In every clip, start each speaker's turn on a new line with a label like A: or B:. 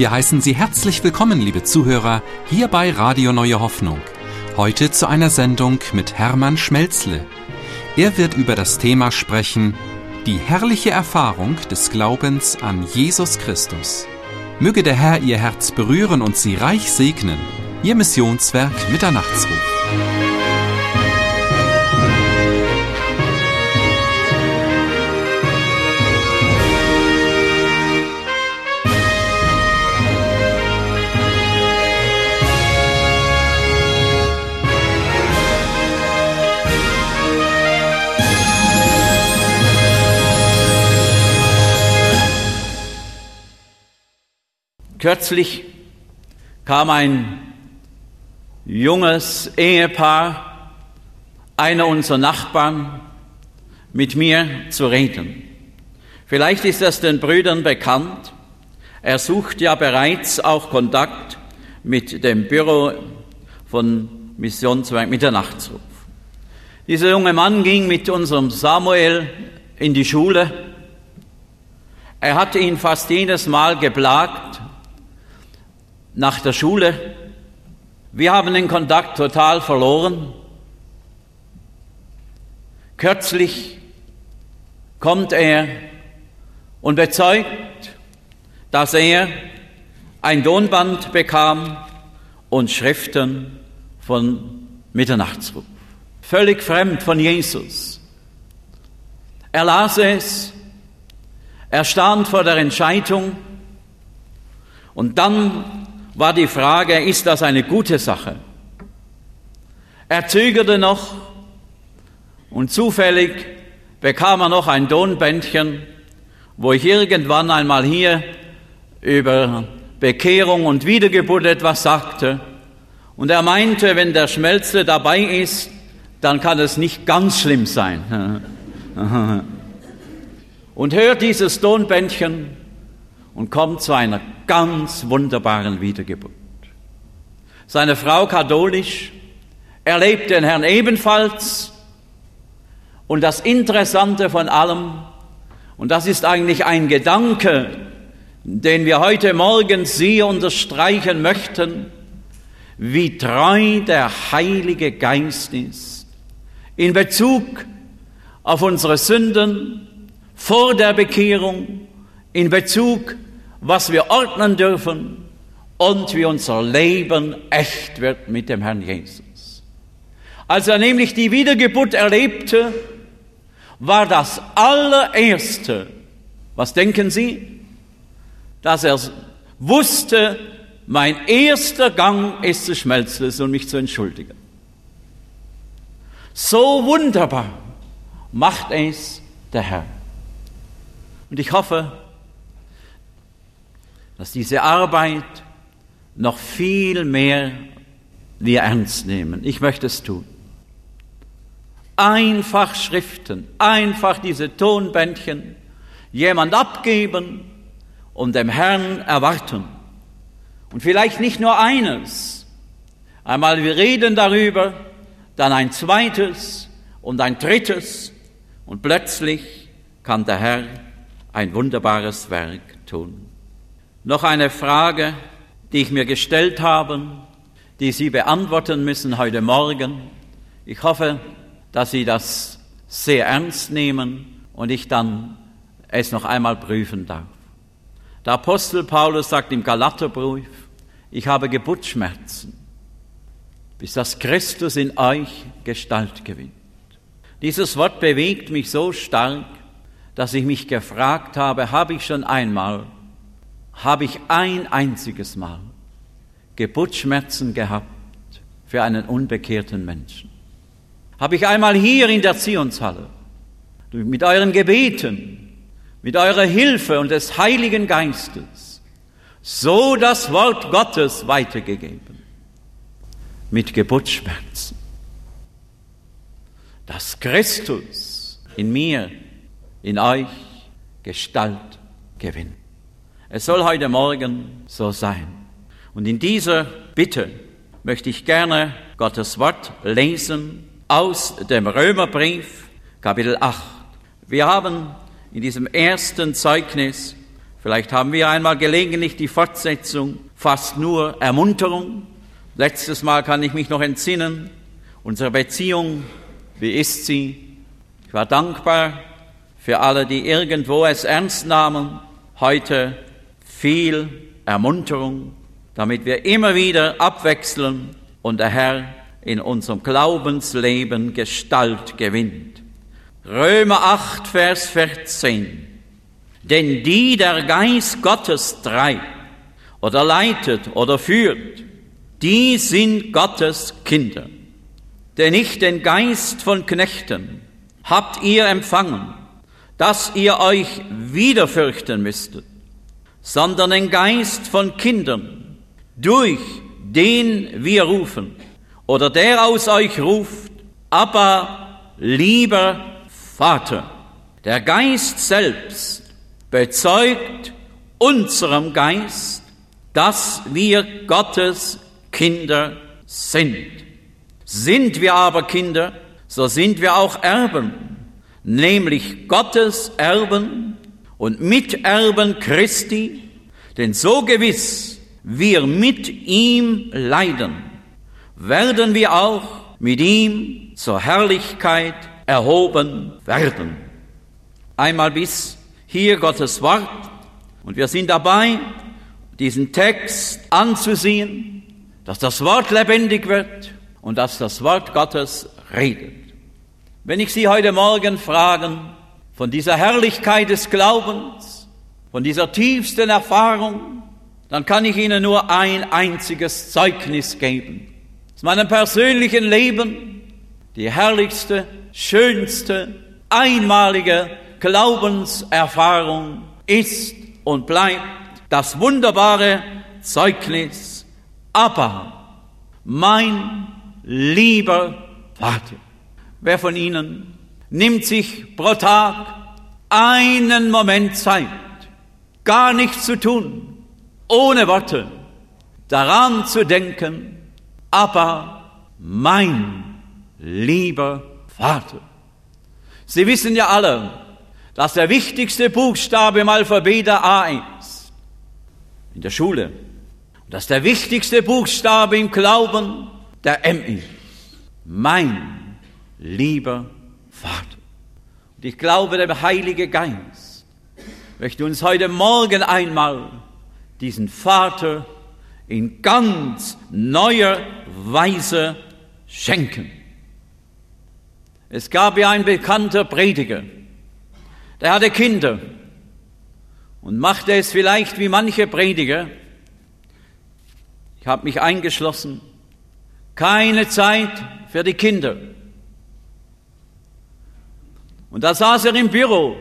A: Wir heißen Sie herzlich willkommen, liebe Zuhörer, hier bei Radio Neue Hoffnung. Heute zu einer Sendung mit Hermann Schmelzle. Er wird über das Thema sprechen, die herrliche Erfahrung des Glaubens an Jesus Christus. Möge der Herr Ihr Herz berühren und Sie reich segnen. Ihr Missionswerk Mitternachtsruf.
B: Kürzlich kam ein junges Ehepaar, einer unserer Nachbarn, mit mir zu reden. Vielleicht ist es den Brüdern bekannt. Er sucht ja bereits auch Kontakt mit dem Büro von Missionswerk Mitternachtsruf. Dieser junge Mann ging mit unserem Samuel in die Schule. Er hatte ihn fast jedes Mal geplagt, nach der Schule. Wir haben den Kontakt total verloren. Kürzlich kommt er und bezeugt, dass er ein Tonband bekam und Schriften von Mitternachtsruf. Völlig fremd von Jesus. Er las es, er stand vor der Entscheidung und dann war die Frage, ist das eine gute Sache? Er zögerte noch und zufällig bekam er noch ein Tonbändchen, wo ich irgendwann einmal hier über Bekehrung und Wiedergeburt etwas sagte. Und er meinte, wenn der Schmelze dabei ist, dann kann es nicht ganz schlimm sein. Und hört dieses Tonbändchen und kommt zu einer ganz wunderbaren Wiedergeburt. Seine Frau katholisch, erlebt den Herrn ebenfalls. Und das Interessante von allem, und das ist eigentlich ein Gedanke, den wir heute Morgen Sie unterstreichen möchten, wie treu der Heilige Geist ist in Bezug auf unsere Sünden vor der Bekehrung in Bezug, was wir ordnen dürfen und wie unser Leben echt wird mit dem Herrn Jesus. Als er nämlich die Wiedergeburt erlebte, war das allererste, was denken Sie, dass er wusste, mein erster Gang ist zu schmelzen und mich zu entschuldigen. So wunderbar macht es der Herr. Und ich hoffe, dass diese Arbeit noch viel mehr wir ernst nehmen. Ich möchte es tun. Einfach Schriften, einfach diese Tonbändchen, jemand abgeben und dem Herrn erwarten. Und vielleicht nicht nur eines. Einmal wir reden darüber, dann ein zweites und ein drittes und plötzlich kann der Herr ein wunderbares Werk tun. Noch eine Frage, die ich mir gestellt habe, die Sie beantworten müssen heute Morgen. Ich hoffe, dass Sie das sehr ernst nehmen und ich dann es noch einmal prüfen darf. Der Apostel Paulus sagt im Galaterbrief, ich habe Geburtsschmerzen, bis das Christus in euch Gestalt gewinnt. Dieses Wort bewegt mich so stark, dass ich mich gefragt habe, habe ich schon einmal habe ich ein einziges Mal Geburtsschmerzen gehabt für einen unbekehrten Menschen. Habe ich einmal hier in der Zionshalle mit euren Gebeten, mit eurer Hilfe und des Heiligen Geistes so das Wort Gottes weitergegeben. Mit Geburtsschmerzen. Dass Christus in mir, in euch Gestalt gewinnt. Es soll heute Morgen so sein. Und in dieser Bitte möchte ich gerne Gottes Wort lesen aus dem Römerbrief, Kapitel 8. Wir haben in diesem ersten Zeugnis Vielleicht haben wir einmal gelegentlich die Fortsetzung, fast nur Ermunterung. Letztes Mal kann ich mich noch entsinnen, unsere Beziehung, wie ist sie? Ich war dankbar für alle, die irgendwo es ernst nahmen. Heute viel Ermunterung, damit wir immer wieder abwechseln und der Herr in unserem Glaubensleben Gestalt gewinnt. Römer 8, Vers 14. Denn die der Geist Gottes treibt oder leitet oder führt, die sind Gottes Kinder. Denn nicht den Geist von Knechten habt ihr empfangen, dass ihr euch wieder fürchten müsstet, sondern den Geist von Kindern, durch den wir rufen, oder der aus euch ruft, aber lieber Vater. Der Geist selbst bezeugt unserem Geist, dass wir Gottes Kinder sind. Sind wir aber Kinder, so sind wir auch Erben, nämlich Gottes Erben und Miterben Christi, denn so gewiss wir mit ihm leiden, werden wir auch mit ihm zur Herrlichkeit erhoben werden. Einmal bis hier Gottes Wort und wir sind dabei, diesen Text anzusehen, dass das Wort lebendig wird und dass das Wort Gottes redet. Wenn ich Sie heute Morgen fragen von dieser Herrlichkeit des Glaubens, von dieser tiefsten Erfahrung, dann kann ich Ihnen nur ein einziges Zeugnis geben. Aus meinem persönlichen Leben die herrlichste, schönste, einmalige Glaubenserfahrung ist und bleibt das wunderbare Zeugnis, aber mein lieber Vater. Wer von Ihnen nimmt sich pro Tag einen Moment Zeit, gar nichts zu tun, ohne Worte, daran zu denken, aber mein lieber Vater. Sie wissen ja alle, dass der wichtigste Buchstabe im Alphabet der A ist, in der Schule, und dass der wichtigste Buchstabe im Glauben der M ist. Mein lieber Vater. Und ich glaube, der Heilige Geist möchte uns heute Morgen einmal diesen Vater in ganz neuer Weise schenken. Es gab ja ein bekannter Prediger, der hatte Kinder und machte es vielleicht wie manche Prediger. Ich habe mich eingeschlossen, keine Zeit für die Kinder. Und da saß er im Büro.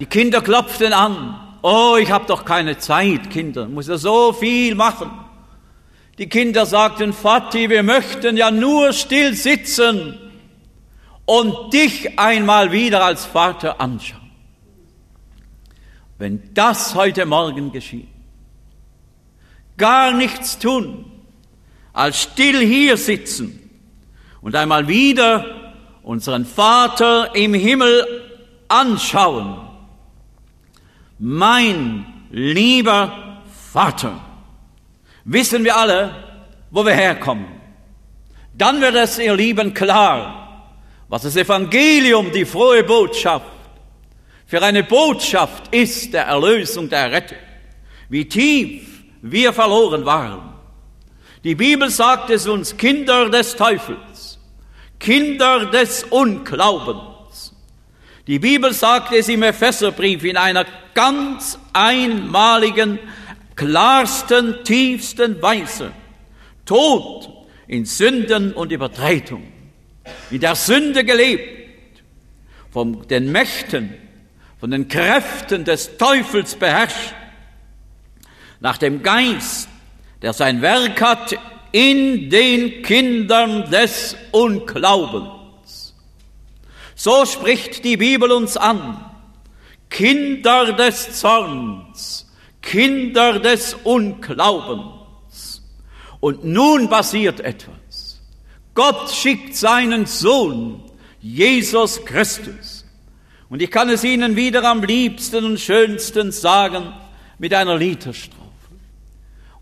B: Die Kinder klopften an. Oh, ich habe doch keine Zeit, Kinder. Muss ja so viel machen. Die Kinder sagten, Vati, wir möchten ja nur still sitzen und dich einmal wieder als Vater anschauen. Wenn das heute Morgen geschieht, gar nichts tun, als still hier sitzen und einmal wieder unseren Vater im Himmel anschauen. Mein lieber Vater, wissen wir alle, wo wir herkommen. Dann wird es, ihr Lieben, klar, was das Evangelium, die frohe Botschaft, für eine Botschaft ist der Erlösung, der Rettung. Wie tief wir verloren waren. Die Bibel sagt es uns, Kinder des Teufels. Kinder des Unglaubens. Die Bibel sagt es im Epheserbrief in einer ganz einmaligen, klarsten, tiefsten Weise. Tod in Sünden und Übertretung. In der Sünde gelebt. Von den Mächten, von den Kräften des Teufels beherrscht. Nach dem Geist, der sein Werk hat in den Kindern des Unglaubens. So spricht die Bibel uns an. Kinder des Zorns, Kinder des Unglaubens. Und nun passiert etwas. Gott schickt seinen Sohn, Jesus Christus. Und ich kann es Ihnen wieder am liebsten und schönsten sagen mit einer Liederstrophe.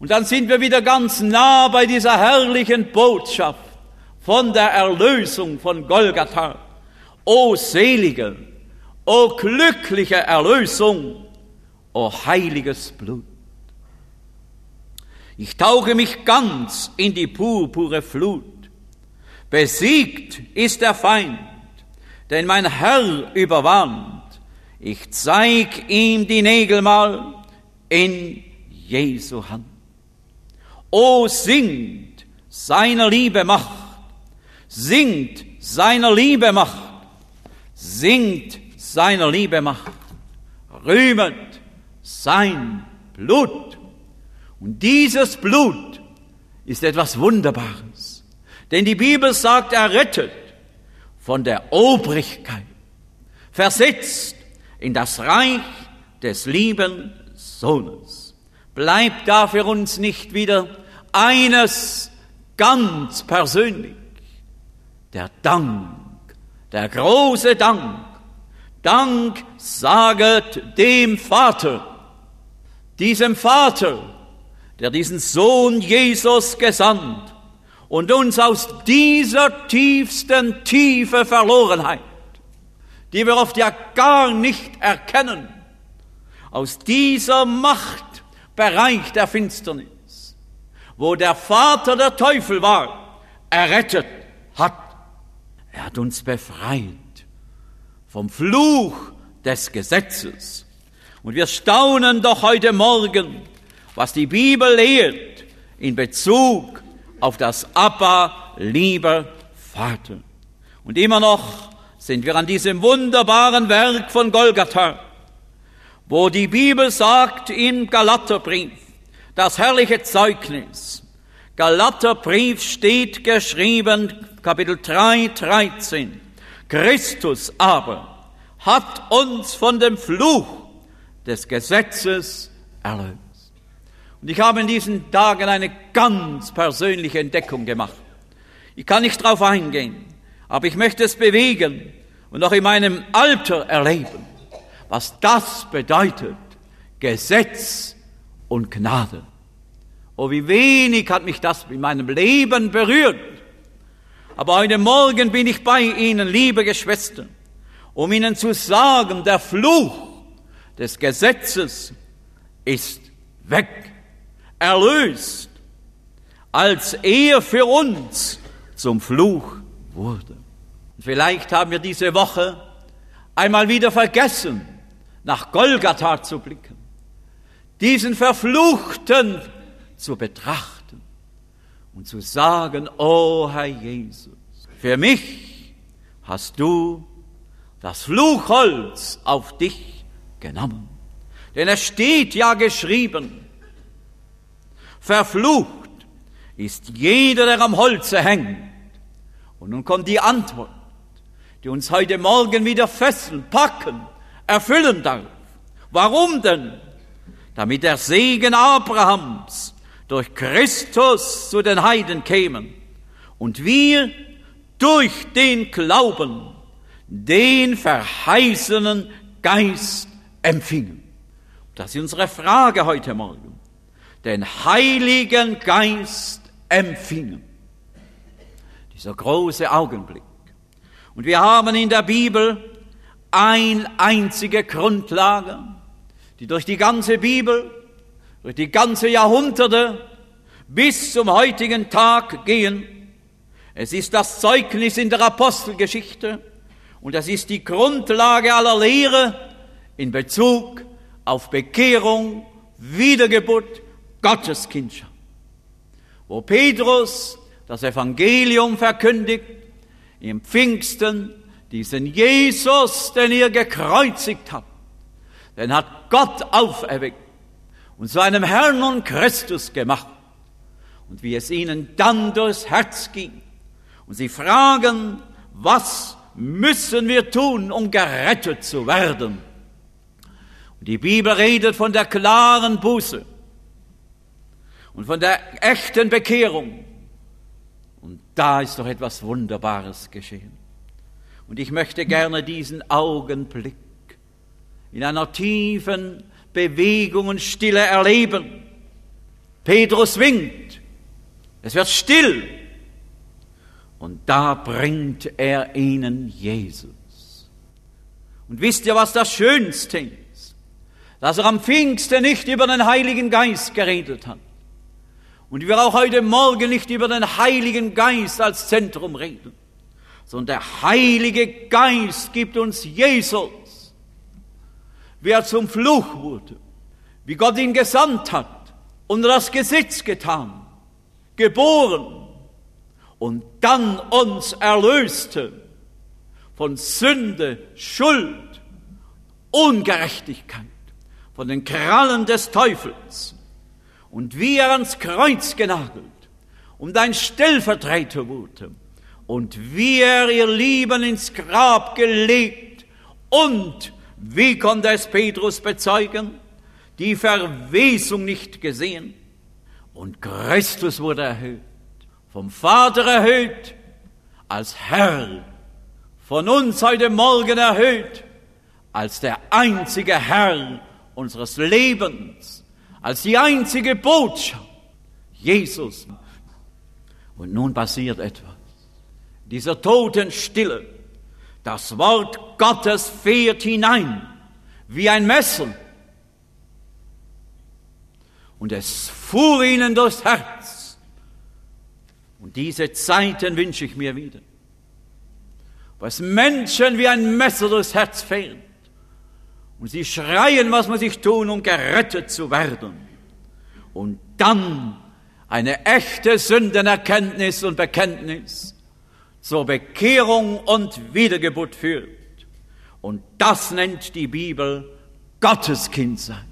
B: Und dann sind wir wieder ganz nah bei dieser herrlichen Botschaft von der Erlösung von Golgatha. O selige, o glückliche Erlösung, o heiliges Blut. Ich tauche mich ganz in die purpure Flut. Besiegt ist der Feind, denn mein Herr überwand. Ich zeig ihm die Nägel mal in Jesu Hand. O singt seiner Liebe Macht, singt seiner Liebe Macht, singt seiner Liebe Macht, rühmet sein Blut. Und dieses Blut ist etwas Wunderbares. Denn die Bibel sagt, er rettet von der Obrigkeit, versetzt in das Reich des lieben Sohnes. Bleibt da für uns nicht wieder eines ganz persönlich, der Dank, der große Dank. Dank saget dem Vater, diesem Vater, der diesen Sohn Jesus gesandt und uns aus dieser tiefsten Tiefe Verlorenheit, die wir oft ja gar nicht erkennen, aus dieser Machtbereich der Finsternis, wo der Vater der Teufel war, errettet hat. Er hat uns befreit vom Fluch des Gesetzes. Und wir staunen doch heute Morgen, was die Bibel lehrt in Bezug auf das Abba, lieber Vater. Und immer noch sind wir an diesem wunderbaren Werk von Golgatha, wo die Bibel sagt im Galaterbrief, das herrliche Zeugnis. Galaterbrief steht geschrieben, Kapitel 3, 13. Christus aber hat uns von dem Fluch des Gesetzes erlöst. Und ich habe in diesen Tagen eine ganz persönliche Entdeckung gemacht. Ich kann nicht darauf eingehen, aber ich möchte es bewegen und auch in meinem Alter erleben, was das bedeutet, Gesetz und Gnade. Oh, wie wenig hat mich das in meinem Leben berührt. Aber heute Morgen bin ich bei Ihnen, liebe Geschwister, um Ihnen zu sagen, der Fluch des Gesetzes ist weg erlöst, als er für uns zum Fluch wurde. Vielleicht haben wir diese Woche einmal wieder vergessen, nach Golgatha zu blicken, diesen Verfluchten zu betrachten und zu sagen, oh Herr Jesus, für mich hast du das Fluchholz auf dich genommen. Denn es steht ja geschrieben, Verflucht ist jeder, der am Holze hängt. Und nun kommt die Antwort, die uns heute Morgen wieder fesseln, packen, erfüllen darf. Warum denn? Damit der Segen Abrahams durch Christus zu den Heiden kämen und wir durch den Glauben den verheißenen Geist empfingen. Das ist unsere Frage heute Morgen den Heiligen Geist empfingen. Dieser große Augenblick. Und wir haben in der Bibel ein einzige Grundlage, die durch die ganze Bibel, durch die ganze Jahrhunderte bis zum heutigen Tag gehen. Es ist das Zeugnis in der Apostelgeschichte und es ist die Grundlage aller Lehre in Bezug auf Bekehrung, Wiedergeburt, Gotteskindschaft. Wo Petrus das Evangelium verkündigt, im Pfingsten diesen Jesus, den ihr gekreuzigt habt, den hat Gott auferweckt und zu einem Herrn und Christus gemacht. Und wie es ihnen dann durchs Herz ging und sie fragen, was müssen wir tun, um gerettet zu werden? Und die Bibel redet von der klaren Buße und von der echten Bekehrung. Und da ist doch etwas Wunderbares geschehen. Und ich möchte gerne diesen Augenblick in einer tiefen Bewegung und Stille erleben. Petrus winkt. Es wird still. Und da bringt er ihnen Jesus. Und wisst ihr, was das Schönste ist? Dass er am Pfingsten nicht über den Heiligen Geist geredet hat. Und wir auch heute Morgen nicht über den Heiligen Geist als Zentrum reden, sondern der Heilige Geist gibt uns Jesus, wie er zum Fluch wurde, wie Gott ihn gesandt hat, unter das Gesetz getan, geboren und dann uns erlöste von Sünde, Schuld, Ungerechtigkeit, von den Krallen des Teufels. Und wie er ans Kreuz genagelt und ein Stellvertreter wurde und wie er ihr Lieben ins Grab gelegt und wie konnte es Petrus bezeugen? Die Verwesung nicht gesehen und Christus wurde erhöht, vom Vater erhöht, als Herr, von uns heute Morgen erhöht, als der einzige Herr unseres Lebens als die einzige Botschaft. Jesus. Und nun passiert etwas. Dieser Totenstille. Das Wort Gottes fährt hinein wie ein Messer. Und es fuhr ihnen durchs Herz. Und diese Zeiten wünsche ich mir wieder. Was Menschen wie ein Messer durchs Herz fährt. Und sie schreien, was muss ich tun, um gerettet zu werden. Und dann eine echte Sündenerkenntnis und Bekenntnis zur Bekehrung und Wiedergeburt führt. Und das nennt die Bibel Gotteskind sein.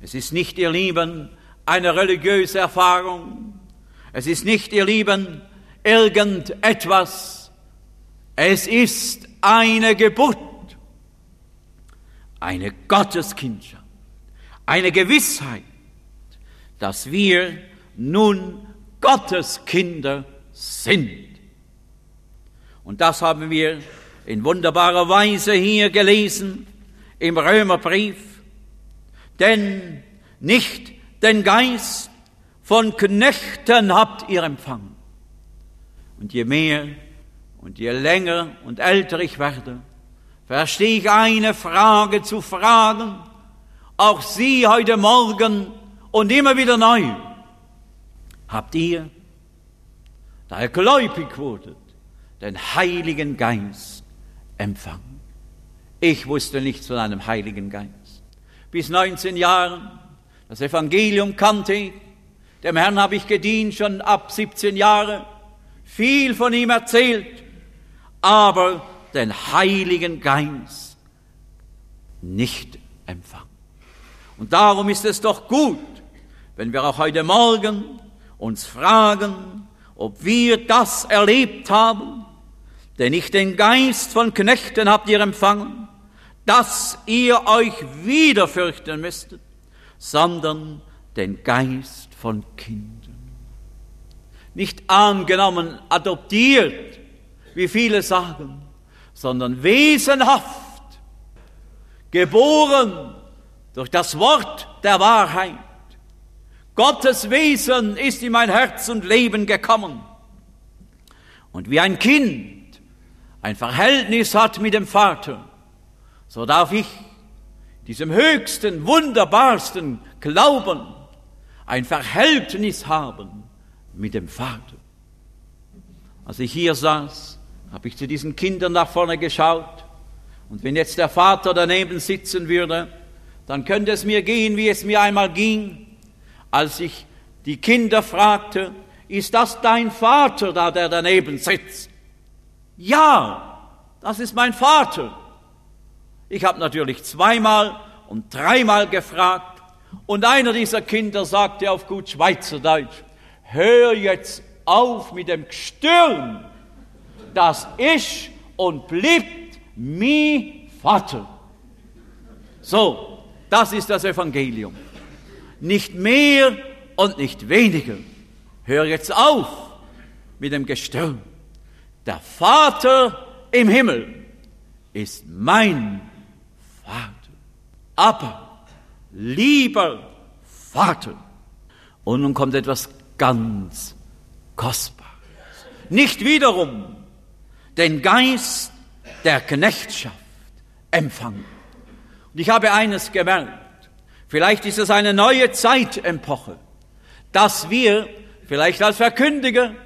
B: Es ist nicht, ihr Lieben, eine religiöse Erfahrung. Es ist nicht, ihr Lieben, irgendetwas. Es ist eine Geburt eine Gotteskindschaft, eine Gewissheit, dass wir nun Gottes Kinder sind. Und das haben wir in wunderbarer Weise hier gelesen im Römerbrief. Denn nicht den Geist von Knechten habt ihr empfangen. Und je mehr und je länger und älter ich werde, verstehe ich eine Frage zu fragen, auch Sie heute Morgen und immer wieder neu. Habt ihr, da ihr gläubig wurdet, den Heiligen Geist empfangen? Ich wusste nichts von einem Heiligen Geist. Bis 19 Jahren, das Evangelium kannte ich, dem Herrn habe ich gedient schon ab 17 Jahren, viel von ihm erzählt, aber den Heiligen Geist nicht empfangen. Und darum ist es doch gut, wenn wir auch heute Morgen uns fragen, ob wir das erlebt haben, denn nicht den Geist von Knechten habt ihr empfangen, dass ihr euch wieder fürchten müsstet, sondern den Geist von Kindern. Nicht angenommen, adoptiert, wie viele sagen, sondern wesenhaft, geboren durch das Wort der Wahrheit. Gottes Wesen ist in mein Herz und Leben gekommen. Und wie ein Kind ein Verhältnis hat mit dem Vater, so darf ich diesem höchsten, wunderbarsten Glauben ein Verhältnis haben mit dem Vater. Als ich hier saß, habe ich zu diesen Kindern nach vorne geschaut. Und wenn jetzt der Vater daneben sitzen würde, dann könnte es mir gehen, wie es mir einmal ging, als ich die Kinder fragte, ist das dein Vater da, der daneben sitzt? Ja, das ist mein Vater. Ich habe natürlich zweimal und dreimal gefragt und einer dieser Kinder sagte auf gut Schweizerdeutsch, hör jetzt auf mit dem Gestürm das ist und bleibt mi Vater. So, das ist das Evangelium. Nicht mehr und nicht weniger. Hör jetzt auf mit dem Gestirn. Der Vater im Himmel ist mein Vater. Aber, lieber Vater. Und nun kommt etwas ganz Kostbares. Nicht wiederum den Geist der Knechtschaft empfangen. Und ich habe eines gemerkt. Vielleicht ist es eine neue Zeitepoche, dass wir vielleicht als Verkündiger,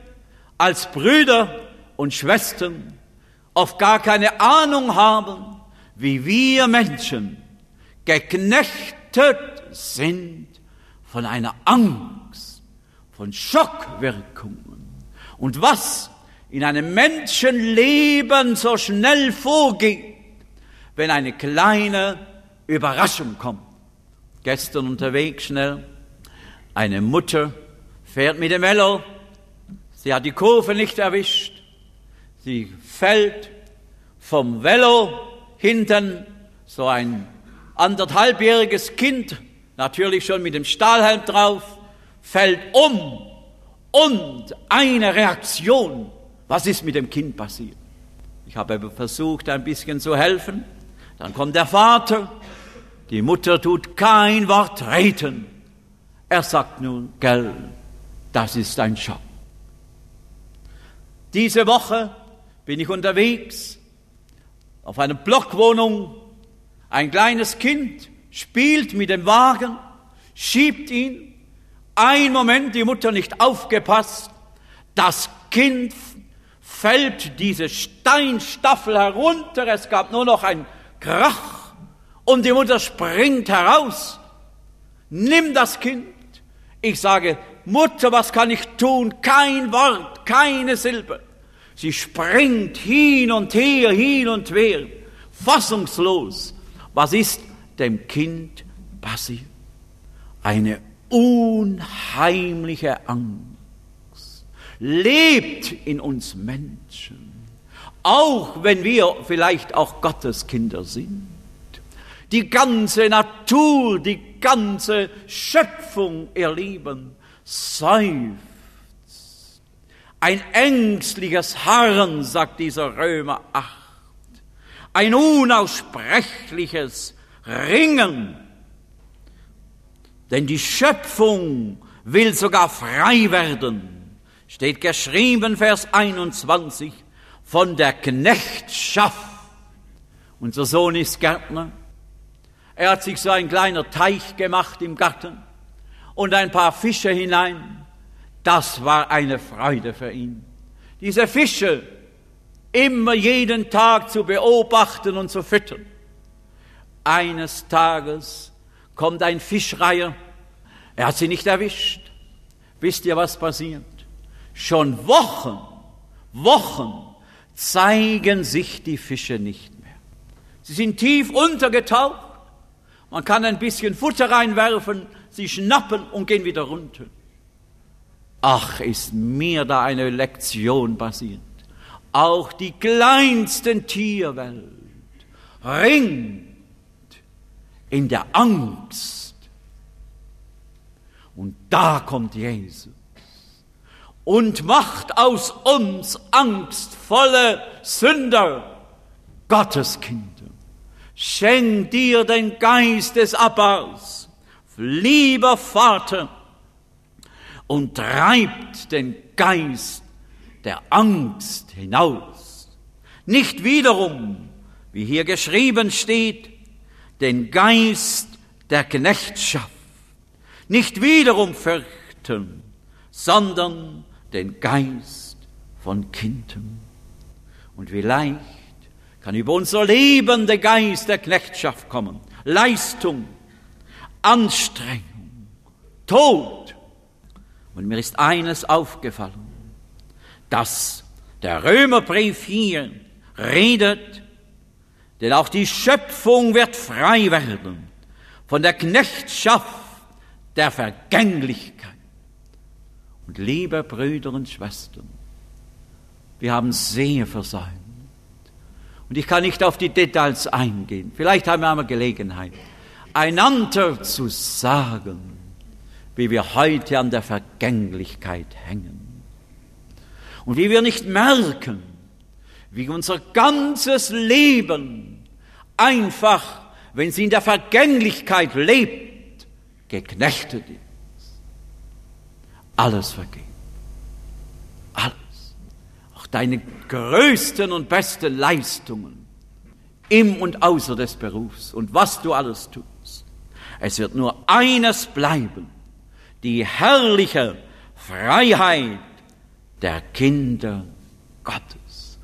B: als Brüder und Schwestern oft gar keine Ahnung haben, wie wir Menschen geknechtet sind von einer Angst, von Schockwirkungen. Und was in einem Menschenleben so schnell vorgeht, wenn eine kleine Überraschung kommt. Gestern unterwegs schnell, eine Mutter fährt mit dem Velo, sie hat die Kurve nicht erwischt, sie fällt vom Velo hinten, so ein anderthalbjähriges Kind, natürlich schon mit dem Stahlhelm drauf, fällt um und eine Reaktion. Was ist mit dem Kind passiert? Ich habe versucht, ein bisschen zu helfen. Dann kommt der Vater, die Mutter tut kein Wort reden. Er sagt nun, gell, das ist ein Schock. Diese Woche bin ich unterwegs auf einer Blockwohnung. Ein kleines Kind spielt mit dem Wagen, schiebt ihn. Ein Moment, die Mutter nicht aufgepasst. Das Kind fällt diese Steinstaffel herunter. Es gab nur noch ein Krach und die Mutter springt heraus. Nimm das Kind. Ich sage, Mutter, was kann ich tun? Kein Wort, keine Silbe. Sie springt hin und her, hin und her, fassungslos. Was ist dem Kind passiert? Eine unheimliche Angst lebt in uns Menschen, auch wenn wir vielleicht auch Gottes Kinder sind. Die ganze Natur, die ganze Schöpfung, ihr Lieben, seufzt ein ängstliches Harren, sagt dieser Römer 8. Ein unaussprechliches Ringen. Denn die Schöpfung will sogar frei werden. Steht geschrieben, Vers 21, von der Knechtschaft. Unser Sohn ist Gärtner. Er hat sich so ein kleiner Teich gemacht im Garten und ein paar Fische hinein. Das war eine Freude für ihn. Diese Fische immer jeden Tag zu beobachten und zu füttern. Eines Tages kommt ein Fischreiher, er hat sie nicht erwischt. Wisst ihr, was passiert? Schon Wochen, Wochen zeigen sich die Fische nicht mehr. Sie sind tief untergetaucht. Man kann ein bisschen Futter reinwerfen, sie schnappen und gehen wieder runter. Ach, ist mir da eine Lektion passiert. Auch die kleinsten Tierwelt ringt in der Angst. Und da kommt Jesus und macht aus uns angstvolle Sünder Gotteskinder. Schenk dir den Geist des Abbaus, lieber Vater, und treibt den Geist der Angst hinaus. Nicht wiederum, wie hier geschrieben steht, den Geist der Knechtschaft. Nicht wiederum fürchten, sondern den Geist von Kindern. Und wie leicht kann über unser Leben der Geist der Knechtschaft kommen. Leistung, Anstrengung, Tod, und mir ist eines aufgefallen, dass der Römerbrief hier redet, denn auch die Schöpfung wird frei werden von der Knechtschaft der Vergänglichkeit. Und liebe Brüder und Schwestern, wir haben sehr versäumt. Und ich kann nicht auf die Details eingehen. Vielleicht haben wir einmal Gelegenheit, einander zu sagen, wie wir heute an der Vergänglichkeit hängen. Und wie wir nicht merken, wie unser ganzes Leben einfach, wenn sie in der Vergänglichkeit lebt, geknechtet ist. Alles vergeht. Alles. Auch deine größten und besten Leistungen im und außer des Berufs und was du alles tust. Es wird nur eines bleiben, die herrliche Freiheit der Kinder Gottes.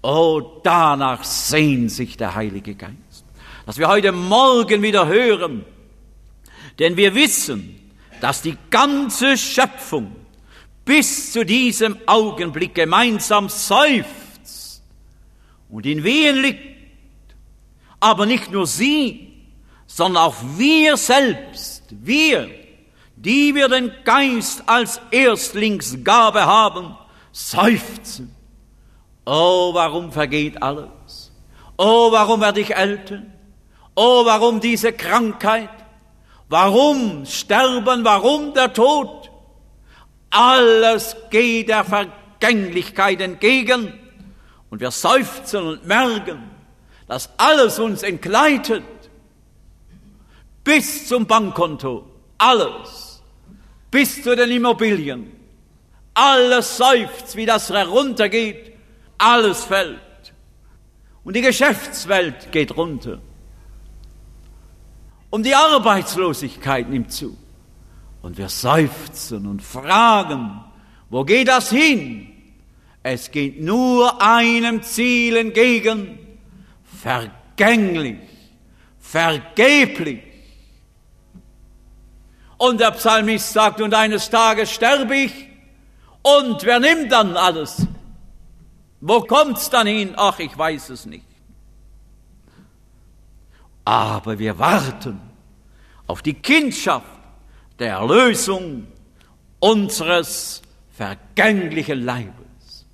B: Oh, danach sehnt sich der Heilige Geist, dass wir heute Morgen wieder hören, denn wir wissen, dass die ganze Schöpfung bis zu diesem Augenblick gemeinsam seufzt und in Wehen liegt, aber nicht nur sie, sondern auch wir selbst, wir, die wir den Geist als Erstlingsgabe haben, seufzen. Oh, warum vergeht alles? Oh, warum werde ich älter? Oh, warum diese Krankheit? Warum sterben? Warum der Tod? Alles geht der Vergänglichkeit entgegen und wir seufzen und merken, dass alles uns entgleitet bis zum Bankkonto, alles, bis zu den Immobilien, alles seufzt, wie das heruntergeht, alles fällt. Und die Geschäftswelt geht runter. Und die Arbeitslosigkeit nimmt zu. Und wir seufzen und fragen, wo geht das hin? Es geht nur einem Ziel entgegen, vergänglich, vergeblich. Und der Psalmist sagt, und eines Tages sterbe ich, und wer nimmt dann alles? Wo kommt's dann hin? Ach, ich weiß es nicht. Aber wir warten auf die Kindschaft der Erlösung unseres vergänglichen Leibes.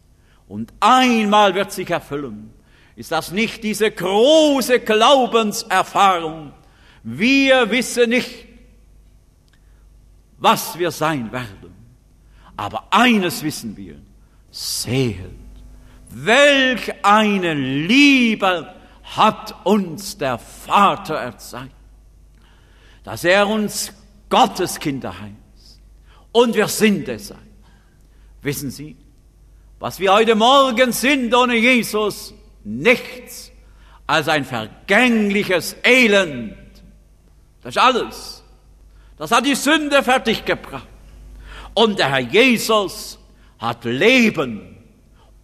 B: Und einmal wird sich erfüllen. Ist das nicht diese große Glaubenserfahrung? Wir wissen nicht, was wir sein werden. Aber eines wissen wir, sehet, welch eine Liebe hat uns der Vater erzeigt, dass er uns Gottes Kinder heißt. Und wir sind es. Wissen Sie, was wir heute Morgen sind ohne Jesus? Nichts als ein vergängliches Elend. Das ist alles. Das hat die Sünde fertiggebracht. Und der Herr Jesus hat Leben,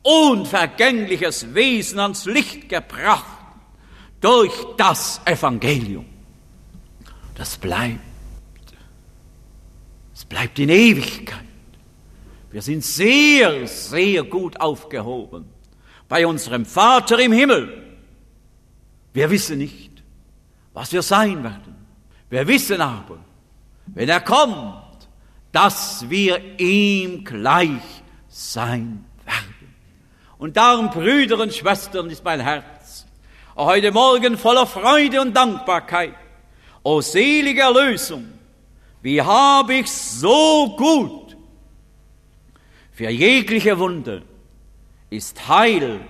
B: unvergängliches Wesen ans Licht gebracht durch das Evangelium. Das bleibt. Es bleibt in Ewigkeit. Wir sind sehr, sehr gut aufgehoben bei unserem Vater im Himmel. Wir wissen nicht, was wir sein werden. Wir wissen aber, wenn er kommt, dass wir ihm gleich sein werden. Und darum, Brüder und Schwestern, ist mein Herz heute Morgen voller Freude und Dankbarkeit. O selige Erlösung, wie habe ich so gut für jegliche Wunde ist Heil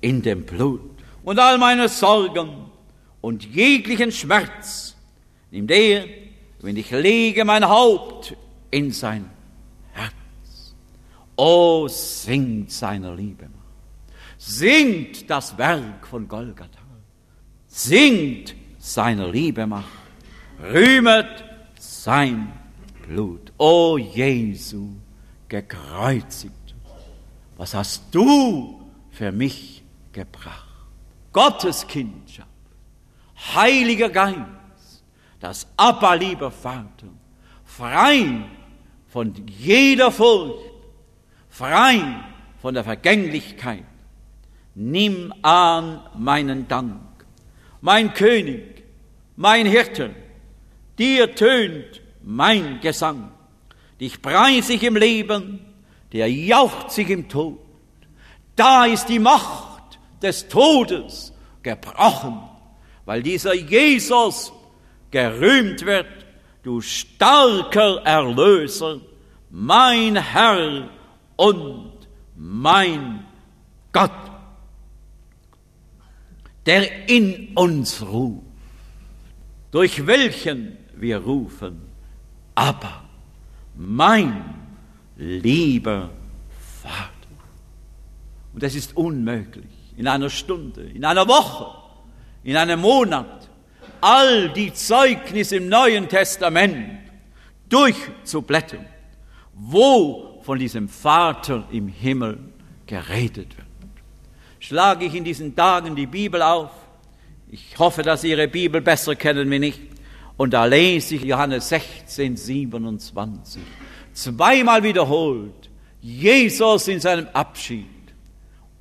B: in dem Blut. Und all meine Sorgen und jeglichen Schmerz nimmt er, wenn ich lege mein Haupt in sein Herz. O singt seiner Liebe. Singt das Werk von Golgatha. Singt seiner Liebe Macht. Rühmet sein Blut. O Jesu, gekreuzigt. Was hast du für mich gebracht? Gottes Kindschaft, Heiliger Geist, das Abba, lieber Vater, frei von jeder Furcht, frei von der Vergänglichkeit. Nimm an meinen Dank, mein König, mein Hirte, dir tönt mein Gesang, dich preis ich im Leben, der jaucht sich im Tod. Da ist die Macht des Todes gebrochen, weil dieser Jesus gerühmt wird, du starker Erlöser, mein Herr und mein Gott. der in uns ruft, durch welchen wir rufen, aber mein lieber Vater. Und das ist unmöglich, in einer Stunde, in einer Woche, in einem Monat, all die Zeugnisse im Neuen Testament durchzublättern, wo von diesem Vater im Himmel geredet wird. Schlage ich in diesen Tagen die Bibel auf. Ich hoffe, dass Sie Ihre Bibel besser kennen wie ich. Und da lese ich Johannes 16, 27. Zweimal wiederholt. Jesus in seinem Abschied.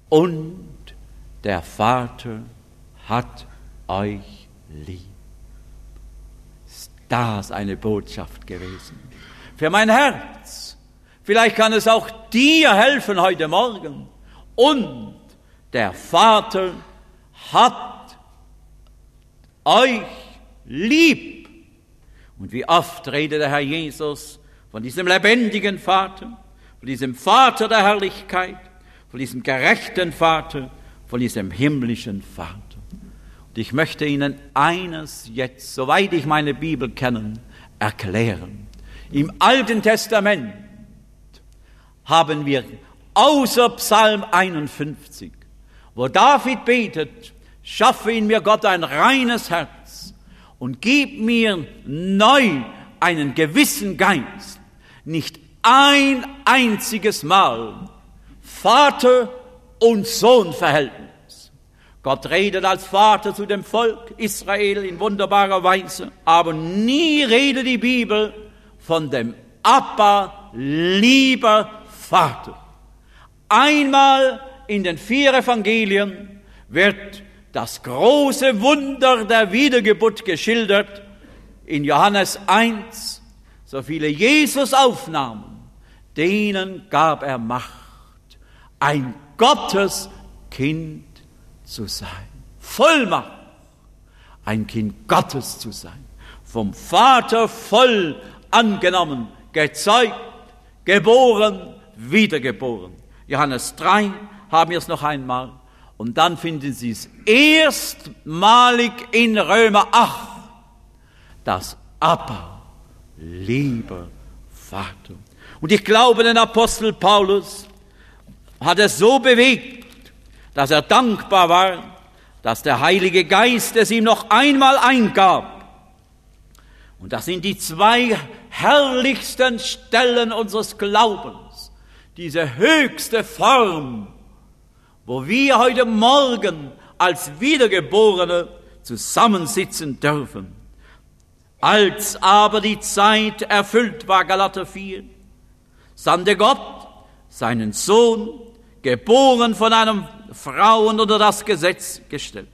B: Und der Vater hat euch lieb. Ist das eine Botschaft gewesen? Für mein Herz. Vielleicht kann es auch dir helfen heute Morgen. Und der Vater hat euch lieb. Und wie oft redet der Herr Jesus von diesem lebendigen Vater, von diesem Vater der Herrlichkeit, von diesem gerechten Vater, von diesem himmlischen Vater. Ich möchte Ihnen eines jetzt, soweit ich meine Bibel kenne, erklären. Im Alten Testament haben wir außer Psalm 51, wo David betet, schaffe in mir Gott ein reines Herz und gib mir neu einen gewissen Geist, nicht ein einziges Mal Vater und Sohn Verhältnis. Gott redet als Vater zu dem Volk Israel in wunderbarer Weise, aber nie redet die Bibel von dem Abba, lieber Vater. Einmal in den vier Evangelien wird das große Wunder der Wiedergeburt geschildert. In Johannes 1, so viele Jesus aufnahmen, denen gab er Macht, ein Gotteskind zu sein. Vollmacht, ein Kind Gottes zu sein. Vom Vater voll angenommen, gezeugt, geboren, wiedergeboren. Johannes 3, haben wir es noch einmal. Und dann finden Sie es erstmalig in Römer 8. Das Abba, lieber Vater. Und ich glaube, den Apostel Paulus hat es so bewegt, dass er dankbar war, dass der Heilige Geist es ihm noch einmal eingab. Und das sind die zwei herrlichsten Stellen unseres Glaubens, diese höchste Form wo wir heute Morgen als Wiedergeborene zusammensitzen dürfen. Als aber die Zeit erfüllt war, Galater 4, sandte Gott seinen Sohn, geboren von einem Frauen unter das Gesetz gestellt,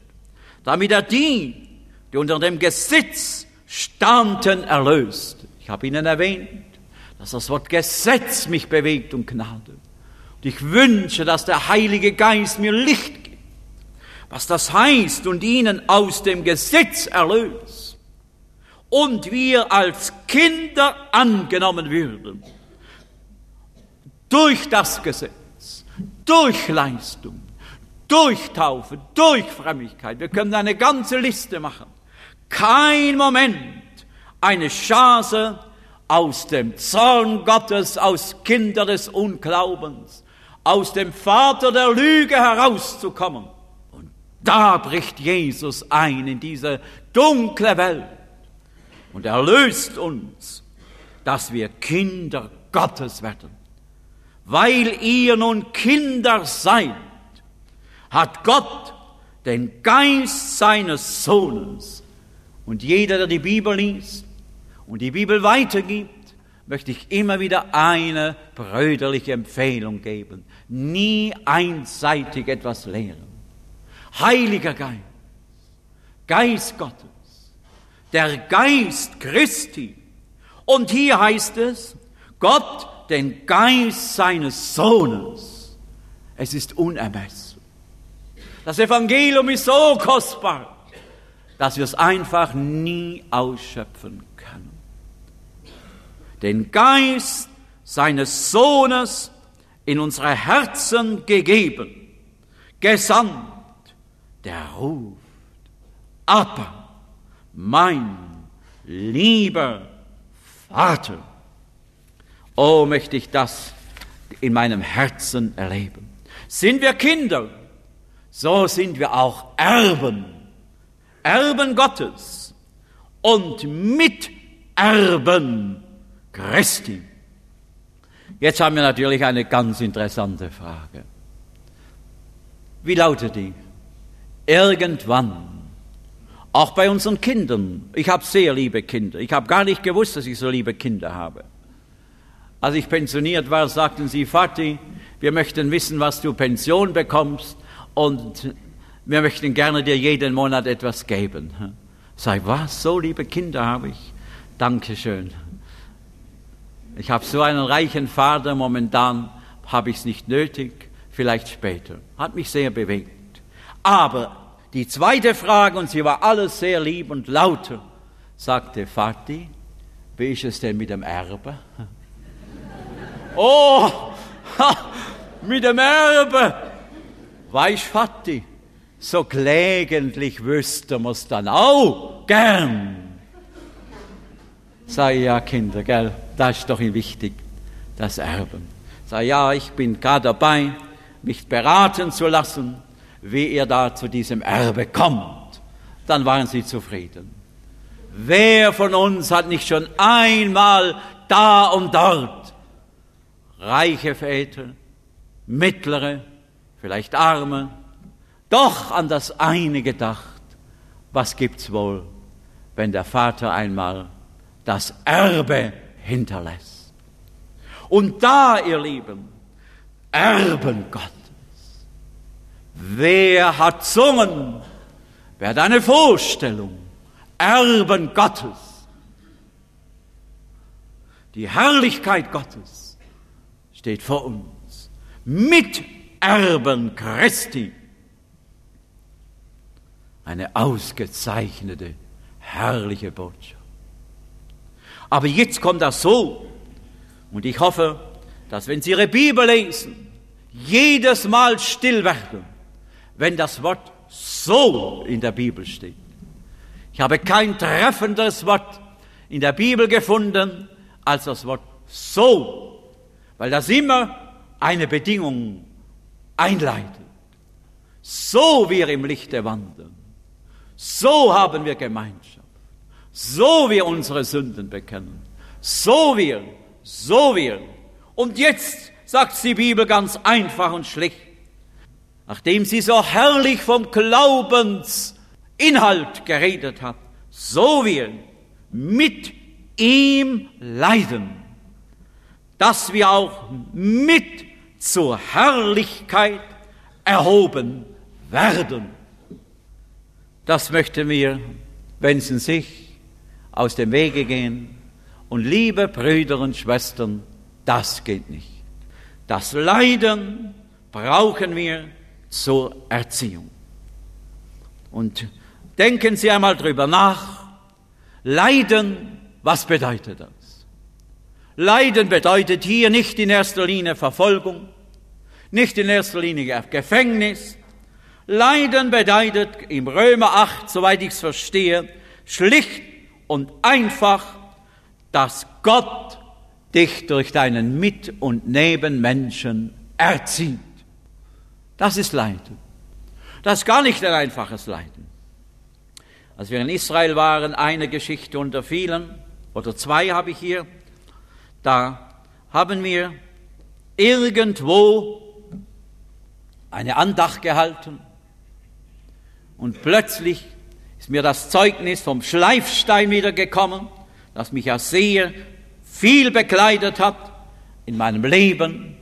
B: damit er die, die unter dem Gesetz standen, erlöst. Ich habe Ihnen erwähnt, dass das Wort Gesetz mich bewegt und Gnade. Und ich wünsche, dass der Heilige Geist mir Licht gibt, was das heißt und ihnen aus dem Gesetz erlöst. Und wir als Kinder angenommen würden. Durch das Gesetz, durch Leistung, durch Taufe, durch Frömmigkeit. Wir können eine ganze Liste machen. Kein Moment eine Chance aus dem Zorn Gottes, aus Kinder des Unglaubens aus dem Vater der Lüge herauszukommen. Und da bricht Jesus ein in diese dunkle Welt und erlöst uns, dass wir Kinder Gottes werden. Weil ihr nun Kinder seid, hat Gott den Geist seines Sohnes. Und jeder, der die Bibel liest und die Bibel weitergibt, möchte ich immer wieder eine brüderliche Empfehlung geben. Nie einseitig etwas lehren. Heiliger Geist, Geist Gottes, der Geist Christi. Und hier heißt es, Gott den Geist seines Sohnes. Es ist unermesslich. Das Evangelium ist so kostbar, dass wir es einfach nie ausschöpfen können den Geist seines Sohnes in unsere Herzen gegeben, gesandt, der ruft, aber mein lieber Vater. Oh, möchte ich das in meinem Herzen erleben. Sind wir Kinder, so sind wir auch Erben, Erben Gottes und Miterben Christi. Jetzt haben wir natürlich eine ganz interessante Frage. Wie lautet die? Irgendwann, auch bei unseren Kindern, ich habe sehr liebe Kinder, ich habe gar nicht gewusst, dass ich so liebe Kinder habe. Als ich pensioniert war, sagten sie, Vati, wir möchten wissen, was du Pension bekommst und wir möchten gerne dir jeden Monat etwas geben. Sei was, so liebe Kinder habe ich. Dankeschön. Ich habe so einen reichen Vater, momentan habe ich es nicht nötig, vielleicht später. Hat mich sehr bewegt. Aber die zweite Frage, und sie war alles sehr lieb und lauter, sagte Vati, wie ist es denn mit dem Erbe? oh, mit dem Erbe, weißt Vati, so klägentlich wüsste man's dann auch gern. Sag ja, Kinder, gell, das ist doch wichtig, das Erben. Sag ja, ich bin gerade dabei, mich beraten zu lassen, wie ihr da zu diesem Erbe kommt. Dann waren sie zufrieden. Wer von uns hat nicht schon einmal da und dort reiche Väter, mittlere, vielleicht arme, doch an das eine gedacht, was gibt's wohl, wenn der Vater einmal das Erbe hinterlässt. Und da, ihr Lieben, Erben Gottes. Wer hat Zungen? Wer hat eine Vorstellung? Erben Gottes. Die Herrlichkeit Gottes steht vor uns. Miterben Christi eine ausgezeichnete, herrliche Botschaft. Aber jetzt kommt das so. Und ich hoffe, dass wenn Sie Ihre Bibel lesen, jedes Mal still werden, wenn das Wort so in der Bibel steht. Ich habe kein treffenderes Wort in der Bibel gefunden als das Wort so, weil das immer eine Bedingung einleitet. So wir im Lichte wandeln, so haben wir Gemeinschaft. So wir unsere Sünden bekennen. So wir, so wir. Und jetzt sagt die Bibel ganz einfach und schlicht, nachdem sie so herrlich vom Glaubensinhalt geredet hat, so wir mit ihm leiden, dass wir auch mit zur Herrlichkeit erhoben werden. Das möchten wir, wenn Sie sich aus dem Wege gehen. Und liebe Brüder und Schwestern, das geht nicht. Das Leiden brauchen wir zur Erziehung. Und denken Sie einmal drüber nach. Leiden, was bedeutet das? Leiden bedeutet hier nicht in erster Linie Verfolgung, nicht in erster Linie Gefängnis, Leiden bedeutet im Römer 8, soweit ich es verstehe, schlicht und einfach, dass Gott dich durch deinen Mit- und Nebenmenschen erzieht. Das ist Leiden. Das ist gar nicht ein einfaches Leiden. Als wir in Israel waren, eine Geschichte unter vielen, oder zwei habe ich hier, da haben wir irgendwo eine Andacht gehalten und plötzlich ist mir das Zeugnis vom Schleifstein wiedergekommen, das mich ja sehr viel bekleidet hat in meinem Leben.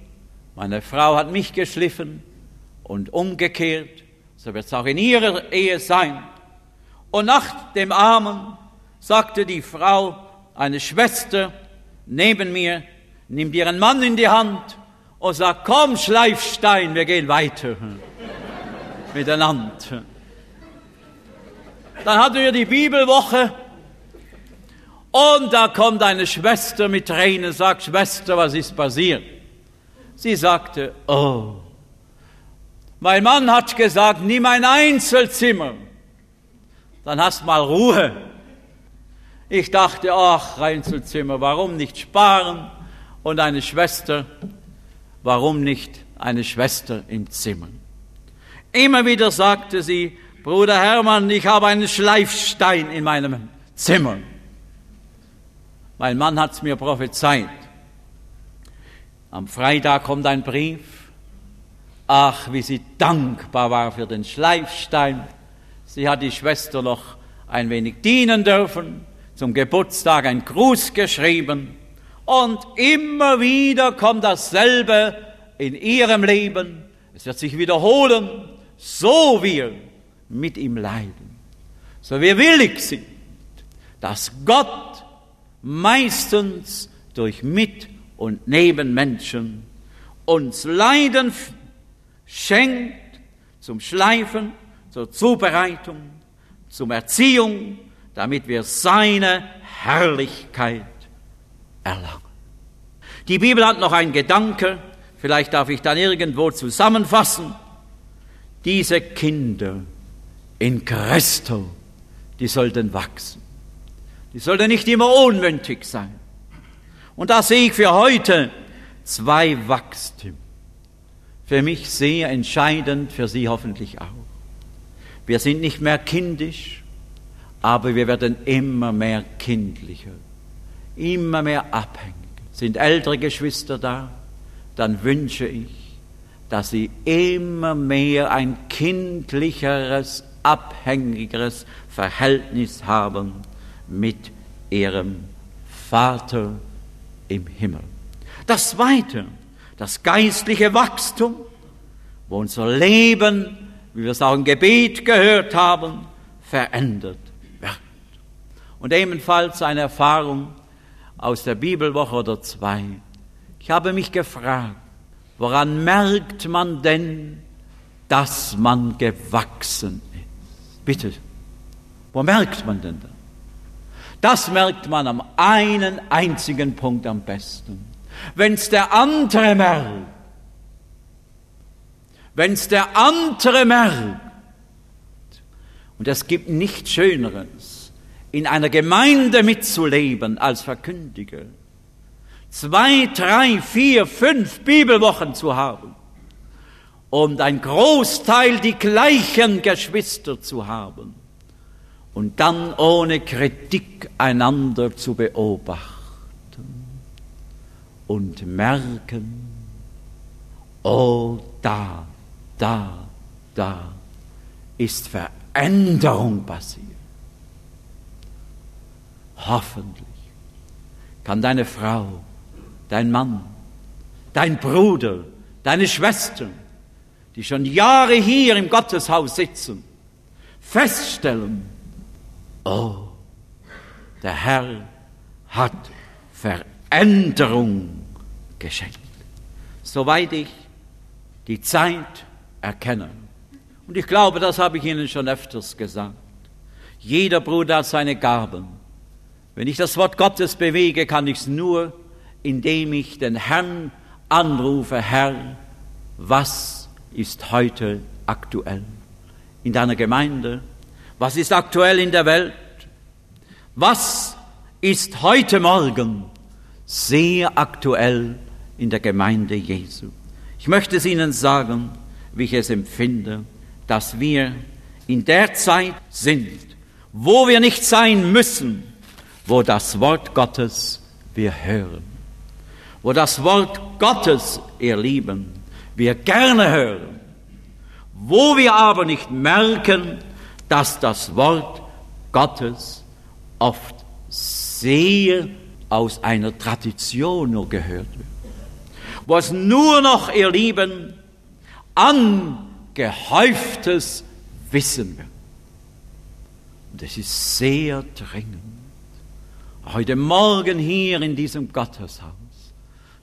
B: Meine Frau hat mich geschliffen und umgekehrt. So wird es auch in ihrer Ehe sein. Und nach dem Armen sagte die Frau, eine Schwester neben mir, nimmt ihren Mann in die Hand und sagt, komm Schleifstein, wir gehen weiter miteinander. Dann hatten wir die Bibelwoche und da kommt eine Schwester mit Tränen, sagt, Schwester, was ist passiert? Sie sagte, oh, mein Mann hat gesagt, nimm ein Einzelzimmer. dann hast mal Ruhe. Ich dachte, ach, Einzelzimmer, warum nicht sparen? Und eine Schwester, warum nicht eine Schwester im Zimmer? Immer wieder sagte sie, Bruder Hermann, ich habe einen Schleifstein in meinem Zimmer. Mein Mann hat es mir prophezeit. Am Freitag kommt ein Brief. Ach, wie sie dankbar war für den Schleifstein. Sie hat die Schwester noch ein wenig dienen dürfen, zum Geburtstag ein Gruß geschrieben. Und immer wieder kommt dasselbe in ihrem Leben. Es wird sich wiederholen, so wir mit ihm leiden. So wir willig sind, dass Gott meistens durch Mit- und Nebenmenschen uns Leiden schenkt zum Schleifen, zur Zubereitung, zum Erziehung, damit wir seine Herrlichkeit erlangen. Die Bibel hat noch einen Gedanke, vielleicht darf ich dann irgendwo zusammenfassen. Diese Kinder in Christo, die sollten wachsen. Die sollten nicht immer unmündig sein. Und da sehe ich für heute zwei Wachstum. Für mich sehr entscheidend, für Sie hoffentlich auch. Wir sind nicht mehr kindisch, aber wir werden immer mehr kindlicher, immer mehr abhängig. Sind ältere Geschwister da? Dann wünsche ich, dass sie immer mehr ein kindlicheres, abhängigeres Verhältnis haben mit ihrem Vater im Himmel. Das Zweite, das geistliche Wachstum, wo unser Leben, wie wir es auch im Gebet gehört haben, verändert wird. Und ebenfalls eine Erfahrung aus der Bibelwoche oder zwei. Ich habe mich gefragt, woran merkt man denn, dass man gewachsen ist? Bitte, wo merkt man denn das? Das merkt man am einen einzigen Punkt am besten. Wenn es der andere merkt, wenn es der andere merkt, und es gibt nichts Schöneres, in einer Gemeinde mitzuleben als Verkündiger, zwei, drei, vier, fünf Bibelwochen zu haben und ein Großteil die gleichen Geschwister zu haben und dann ohne Kritik einander zu beobachten und merken, oh da, da, da ist Veränderung passiert. Hoffentlich kann deine Frau, dein Mann, dein Bruder, deine Schwester, die schon Jahre hier im Gotteshaus sitzen, feststellen, Oh, der Herr hat Veränderung geschenkt. Soweit ich die Zeit erkenne. Und ich glaube, das habe ich Ihnen schon öfters gesagt. Jeder Bruder hat seine Gaben. Wenn ich das Wort Gottes bewege, kann ich es nur, indem ich den Herrn anrufe, Herr, was ist heute aktuell in deiner Gemeinde, was ist aktuell in der Welt? Was ist heute Morgen sehr aktuell in der Gemeinde Jesu? Ich möchte es Ihnen sagen, wie ich es empfinde, dass wir in der Zeit sind, wo wir nicht sein müssen, wo das Wort Gottes wir hören, wo das Wort Gottes, ihr Lieben, wir gerne hören, wo wir aber nicht merken, dass das Wort Gottes oft sehr aus einer Tradition nur gehört wird. Wo es nur noch, ihr Lieben, angehäuftes Wissen wird. Und es ist sehr dringend, heute Morgen hier in diesem Gotteshaus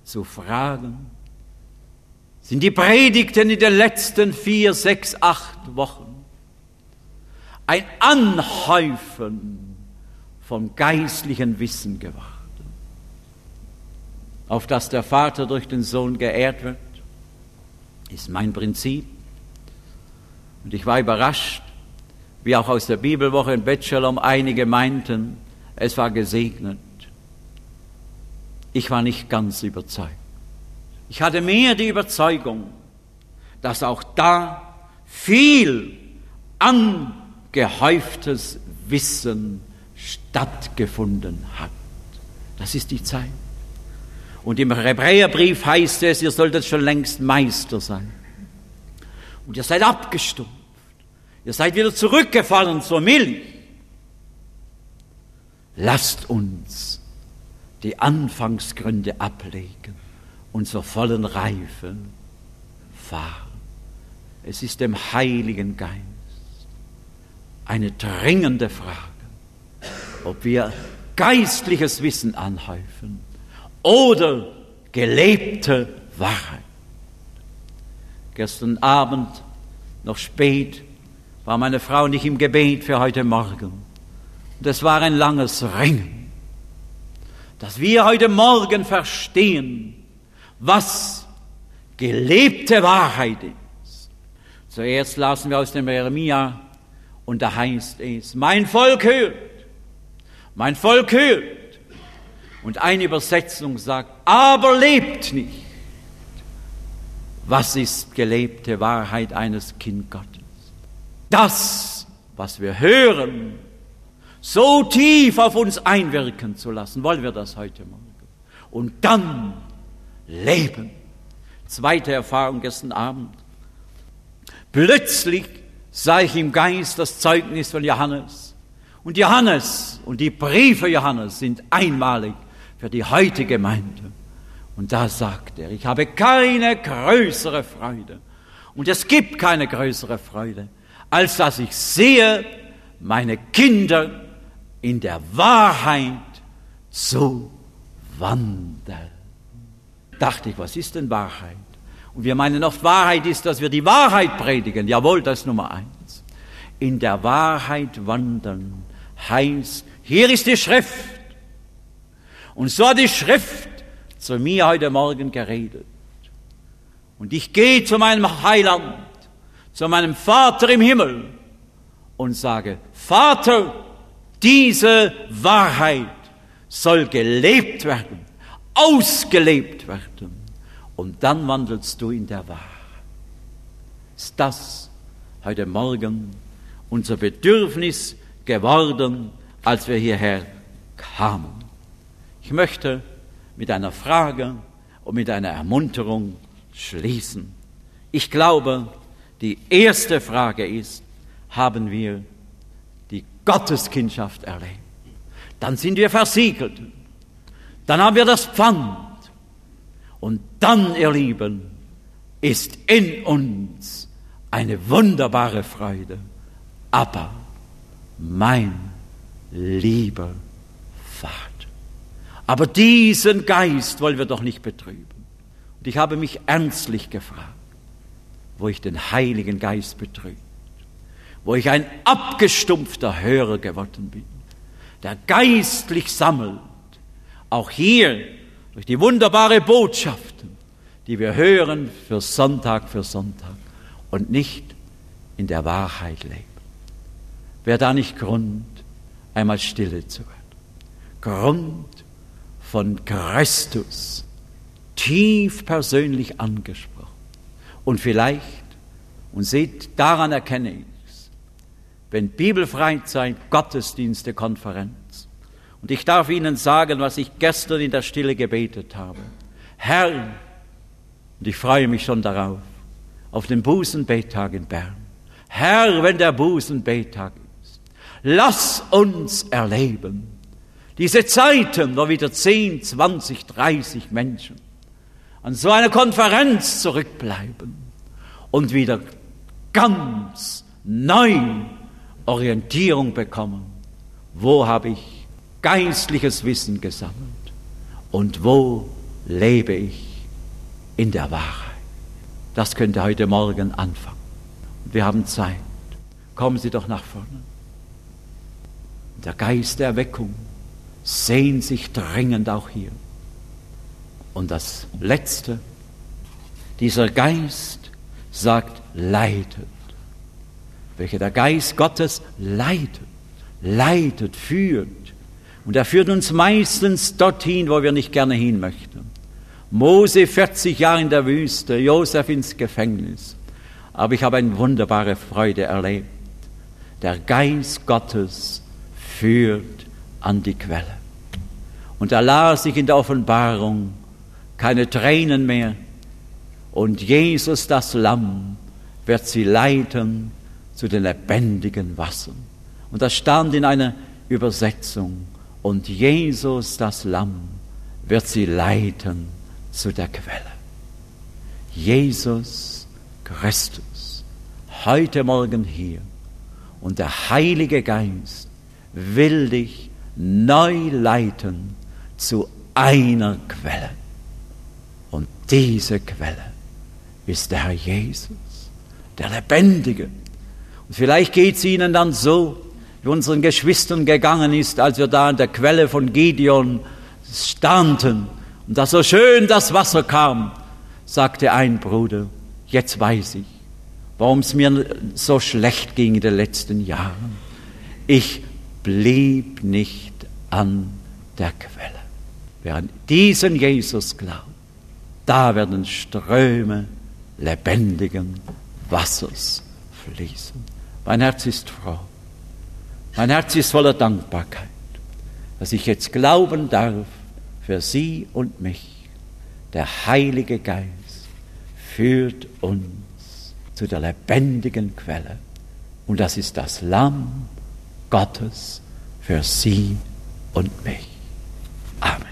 B: zu fragen, sind die Predigten in den letzten vier, sechs, acht Wochen ein Anhäufen von geistlichen Wissen geworden, auf das der Vater durch den Sohn geehrt wird, ist mein Prinzip. Und ich war überrascht, wie auch aus der Bibelwoche in Betschelom einige meinten, es war gesegnet. Ich war nicht ganz überzeugt. Ich hatte mehr die Überzeugung, dass auch da viel angehäuftes Wissen stattgefunden hat. Das ist die Zeit. Und im Hebräerbrief heißt es, ihr solltet schon längst Meister sein. Und ihr seid abgestumpft. Ihr seid wieder zurückgefallen zur Milch. Lasst uns die Anfangsgründe ablegen und zur vollen Reife fahren. Es ist dem Heiligen Geist eine dringende Frage, ob wir geistliches Wissen anhäufen oder gelebte Wahrheit. Gestern Abend, noch spät, war meine Frau nicht im Gebet für heute Morgen. Und es war ein langes Ringen, dass wir heute Morgen verstehen, was gelebte Wahrheit ist. Zuerst lasen wir aus dem Jeremia und da heißt es, mein Volk hört, mein Volk hört. Und eine Übersetzung sagt, aber lebt nicht. Was ist gelebte Wahrheit eines Kind Gottes? Das, was wir hören, so tief auf uns einwirken zu lassen, wollen wir das heute Morgen. Und dann leben. Zweite Erfahrung gestern Abend. Plötzlich sah ich im Geist das Zeugnis von Johannes. Und Johannes und die Briefe Johannes sind einmalig für die heutige Gemeinde. Und da sagt er, ich habe keine größere Freude. Und es gibt keine größere Freude, als dass ich sehe, meine Kinder in der Wahrheit zu wandeln. Dachte ich, was ist denn Wahrheit? Und wir meinen oft, Wahrheit ist, dass wir die Wahrheit predigen. Jawohl, das ist Nummer eins. In der Wahrheit wandeln heißt, hier ist die Schrift. Und so hat die Schrift zu mir heute Morgen geredet. Und ich gehe zu meinem Heiland, zu meinem Vater im Himmel und sage, Vater, diese Wahrheit soll gelebt werden, ausgelebt werden. Und dann wandelst du in der Wahrheit. Ist das heute Morgen unser Bedürfnis geworden, als wir hierher kamen? Ich möchte mit einer Frage und mit einer Ermunterung schließen. Ich glaube, die erste Frage ist, haben wir Gotteskindschaft erlebt? Dann sind wir versiegelt. Dann haben wir das Pfand. Und dann, ihr Lieben, ist in uns eine wunderbare Freude. Aber mein lieber Vater. Aber diesen Geist wollen wir doch nicht betrüben. Und ich habe mich ernstlich gefragt, wo ich den Heiligen Geist betrübt, wo ich ein abgestumpfter Hörer geworden bin, der geistlich sammelt, auch hier durch die wunderbare Botschaften, die wir hören für Sonntag für Sonntag und nicht in der Wahrheit leben. Wäre da nicht Grund, einmal stille zu werden? Grund, von Christus tief persönlich angesprochen. Und vielleicht, und seht, daran erkenne ich wenn Bibelfreizeit, Gottesdienste, Konferenz. Und ich darf Ihnen sagen, was ich gestern in der Stille gebetet habe. Herr, und ich freue mich schon darauf, auf den Bußenbettag in Bern. Herr, wenn der Bußenbettag ist, lass uns erleben, diese Zeiten, wo wieder 10, 20, 30 Menschen an so einer Konferenz zurückbleiben und wieder ganz neu Orientierung bekommen. Wo habe ich geistliches Wissen gesammelt und wo lebe ich in der Wahrheit? Das könnte heute Morgen anfangen. Wir haben Zeit. Kommen Sie doch nach vorne. Der Geist der Erweckung sehnt sich dringend auch hier. Und das Letzte, dieser Geist sagt, leitet. Welche der Geist Gottes leitet, leitet, führt. Und er führt uns meistens dorthin, wo wir nicht gerne hin möchten. Mose 40 Jahre in der Wüste, Josef ins Gefängnis. Aber ich habe eine wunderbare Freude erlebt. Der Geist Gottes führt an die Quelle. Und da las ich in der Offenbarung keine Tränen mehr. Und Jesus, das Lamm, wird sie leiten zu den lebendigen Wassern. Und das stand in einer Übersetzung. Und Jesus, das Lamm, wird sie leiten zu der Quelle. Jesus Christus, heute Morgen hier. Und der Heilige Geist will dich neu leiten zu einer Quelle. Und diese Quelle ist der Herr Jesus, der Lebendige. Vielleicht geht es Ihnen dann so, wie unseren Geschwistern gegangen ist, als wir da an der Quelle von Gideon standen und da so schön das Wasser kam, sagte ein Bruder, jetzt weiß ich, warum es mir so schlecht ging in den letzten Jahren. Ich blieb nicht an der Quelle. Wer an diesen Jesus glaubt, da werden Ströme lebendigen Wassers fließen. Mein Herz ist froh. Mein Herz ist voller Dankbarkeit, dass ich jetzt glauben darf für Sie und mich. Der Heilige Geist führt uns zu der lebendigen Quelle. Und das ist das Lamm Gottes für Sie und mich. Amen.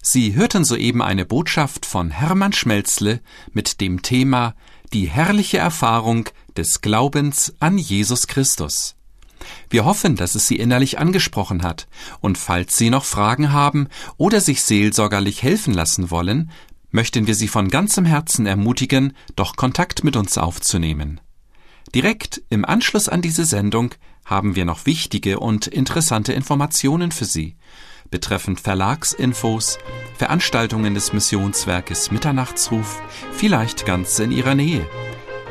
A: Sie hörten soeben eine Botschaft von Hermann Schmelzle mit dem Thema Die herrliche Erfahrung des Glaubens an Jesus Christus. Wir hoffen, dass es Sie innerlich angesprochen hat, und falls Sie noch Fragen haben oder sich seelsorgerlich helfen lassen wollen, möchten wir Sie von ganzem Herzen ermutigen, doch Kontakt mit uns aufzunehmen. Direkt im Anschluss an diese Sendung haben wir noch wichtige und interessante Informationen für Sie betreffend Verlagsinfos, Veranstaltungen des Missionswerkes Mitternachtsruf, vielleicht ganz in Ihrer Nähe.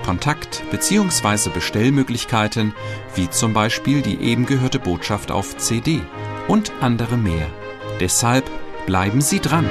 A: Kontakt- bzw. Bestellmöglichkeiten, wie zum Beispiel die eben gehörte Botschaft auf CD und andere mehr. Deshalb bleiben Sie dran.